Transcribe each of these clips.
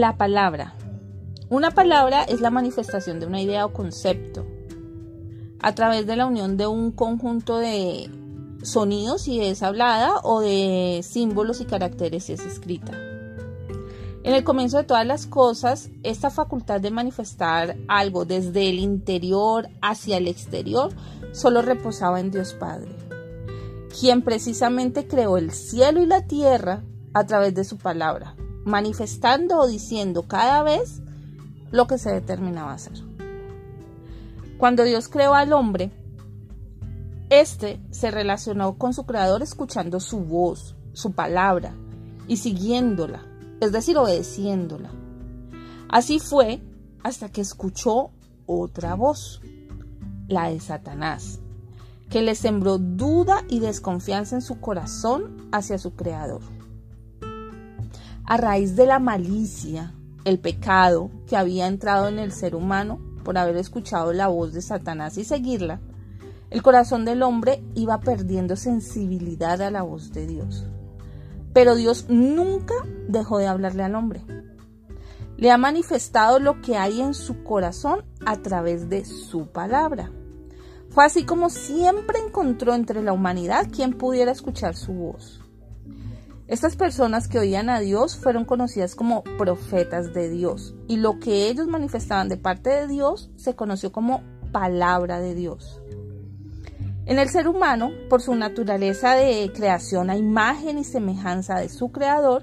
la palabra. Una palabra es la manifestación de una idea o concepto a través de la unión de un conjunto de sonidos si es hablada o de símbolos y caracteres si es escrita. En el comienzo de todas las cosas, esta facultad de manifestar algo desde el interior hacia el exterior solo reposaba en Dios Padre, quien precisamente creó el cielo y la tierra a través de su palabra, manifestando o diciendo cada vez lo que se determinaba hacer. Cuando Dios creó al hombre, éste se relacionó con su creador escuchando su voz, su palabra y siguiéndola, es decir, obedeciéndola. Así fue hasta que escuchó otra voz, la de Satanás, que le sembró duda y desconfianza en su corazón hacia su creador. A raíz de la malicia, el pecado que había entrado en el ser humano por haber escuchado la voz de Satanás y seguirla, el corazón del hombre iba perdiendo sensibilidad a la voz de Dios. Pero Dios nunca dejó de hablarle al hombre. Le ha manifestado lo que hay en su corazón a través de su palabra. Fue así como siempre encontró entre la humanidad quien pudiera escuchar su voz. Estas personas que oían a Dios fueron conocidas como profetas de Dios y lo que ellos manifestaban de parte de Dios se conoció como palabra de Dios. En el ser humano, por su naturaleza de creación a imagen y semejanza de su creador,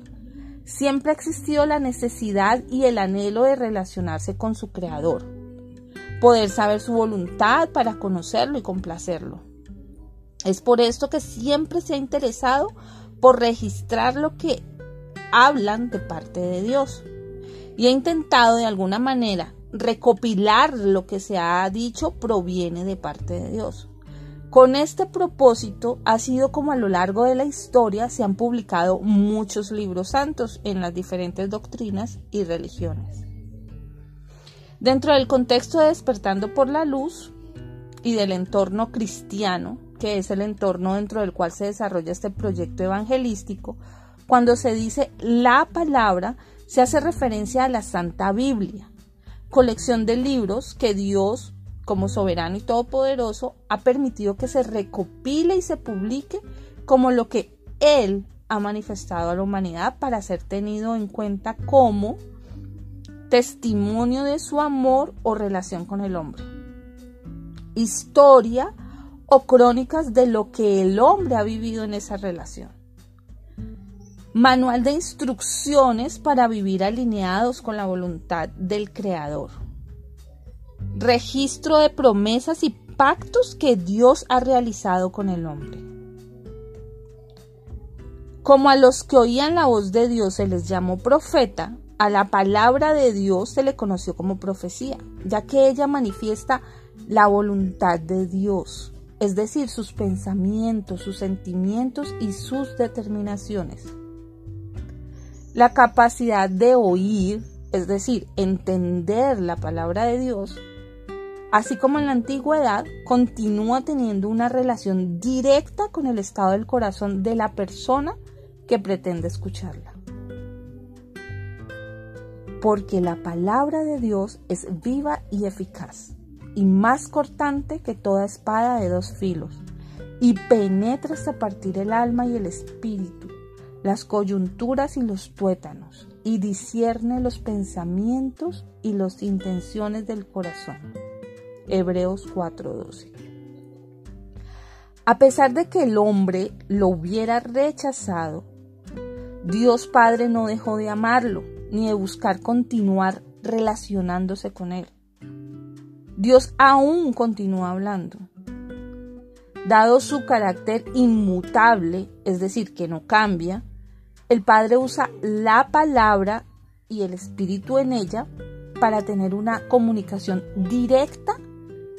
siempre ha existido la necesidad y el anhelo de relacionarse con su creador, poder saber su voluntad para conocerlo y complacerlo. Es por esto que siempre se ha interesado por registrar lo que hablan de parte de Dios. Y he intentado de alguna manera recopilar lo que se ha dicho proviene de parte de Dios. Con este propósito ha sido como a lo largo de la historia se han publicado muchos libros santos en las diferentes doctrinas y religiones. Dentro del contexto de despertando por la luz y del entorno cristiano, que es el entorno dentro del cual se desarrolla este proyecto evangelístico, cuando se dice la palabra, se hace referencia a la Santa Biblia, colección de libros que Dios, como soberano y todopoderoso, ha permitido que se recopile y se publique como lo que Él ha manifestado a la humanidad para ser tenido en cuenta como testimonio de su amor o relación con el hombre. Historia o crónicas de lo que el hombre ha vivido en esa relación. Manual de instrucciones para vivir alineados con la voluntad del Creador. Registro de promesas y pactos que Dios ha realizado con el hombre. Como a los que oían la voz de Dios se les llamó profeta, a la palabra de Dios se le conoció como profecía, ya que ella manifiesta la voluntad de Dios es decir, sus pensamientos, sus sentimientos y sus determinaciones. La capacidad de oír, es decir, entender la palabra de Dios, así como en la antigüedad, continúa teniendo una relación directa con el estado del corazón de la persona que pretende escucharla. Porque la palabra de Dios es viva y eficaz y más cortante que toda espada de dos filos, y penetra hasta partir el alma y el espíritu, las coyunturas y los tuétanos, y discierne los pensamientos y las intenciones del corazón. Hebreos 4:12. A pesar de que el hombre lo hubiera rechazado, Dios Padre no dejó de amarlo, ni de buscar continuar relacionándose con él. Dios aún continúa hablando. Dado su carácter inmutable, es decir, que no cambia, el Padre usa la palabra y el Espíritu en ella para tener una comunicación directa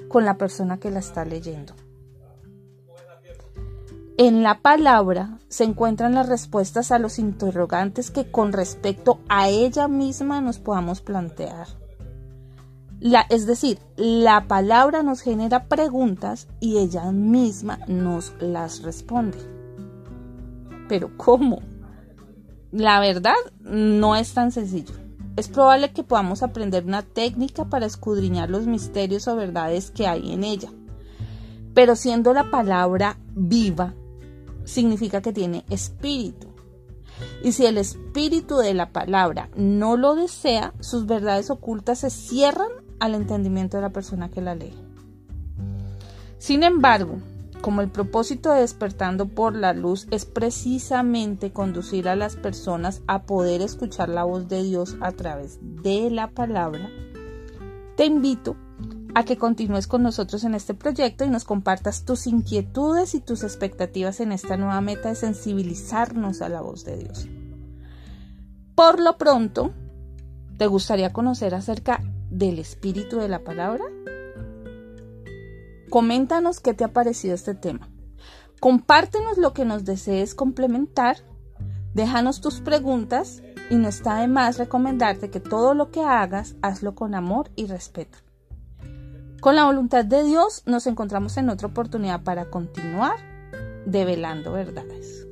con la persona que la está leyendo. En la palabra se encuentran las respuestas a los interrogantes que con respecto a ella misma nos podamos plantear es decir, la palabra nos genera preguntas y ella misma nos las responde. Pero ¿cómo? La verdad no es tan sencillo. es probable que podamos aprender una técnica para escudriñar los misterios o verdades que hay en ella. Pero siendo la palabra viva, significa que tiene espíritu. Y si el espíritu de la palabra no lo desea, sus verdades ocultas se cierran al entendimiento de la persona que la lee. Sin embargo, como el propósito de despertando por la luz es precisamente conducir a las personas a poder escuchar la voz de Dios a través de la palabra, te invito a que continúes con nosotros en este proyecto y nos compartas tus inquietudes y tus expectativas en esta nueva meta de sensibilizarnos a la voz de Dios. Por lo pronto, ¿te gustaría conocer acerca del espíritu de la palabra? Coméntanos qué te ha parecido este tema. Compártenos lo que nos desees complementar. Déjanos tus preguntas y no está de más recomendarte que todo lo que hagas, hazlo con amor y respeto. Con la voluntad de Dios nos encontramos en otra oportunidad para continuar develando verdades.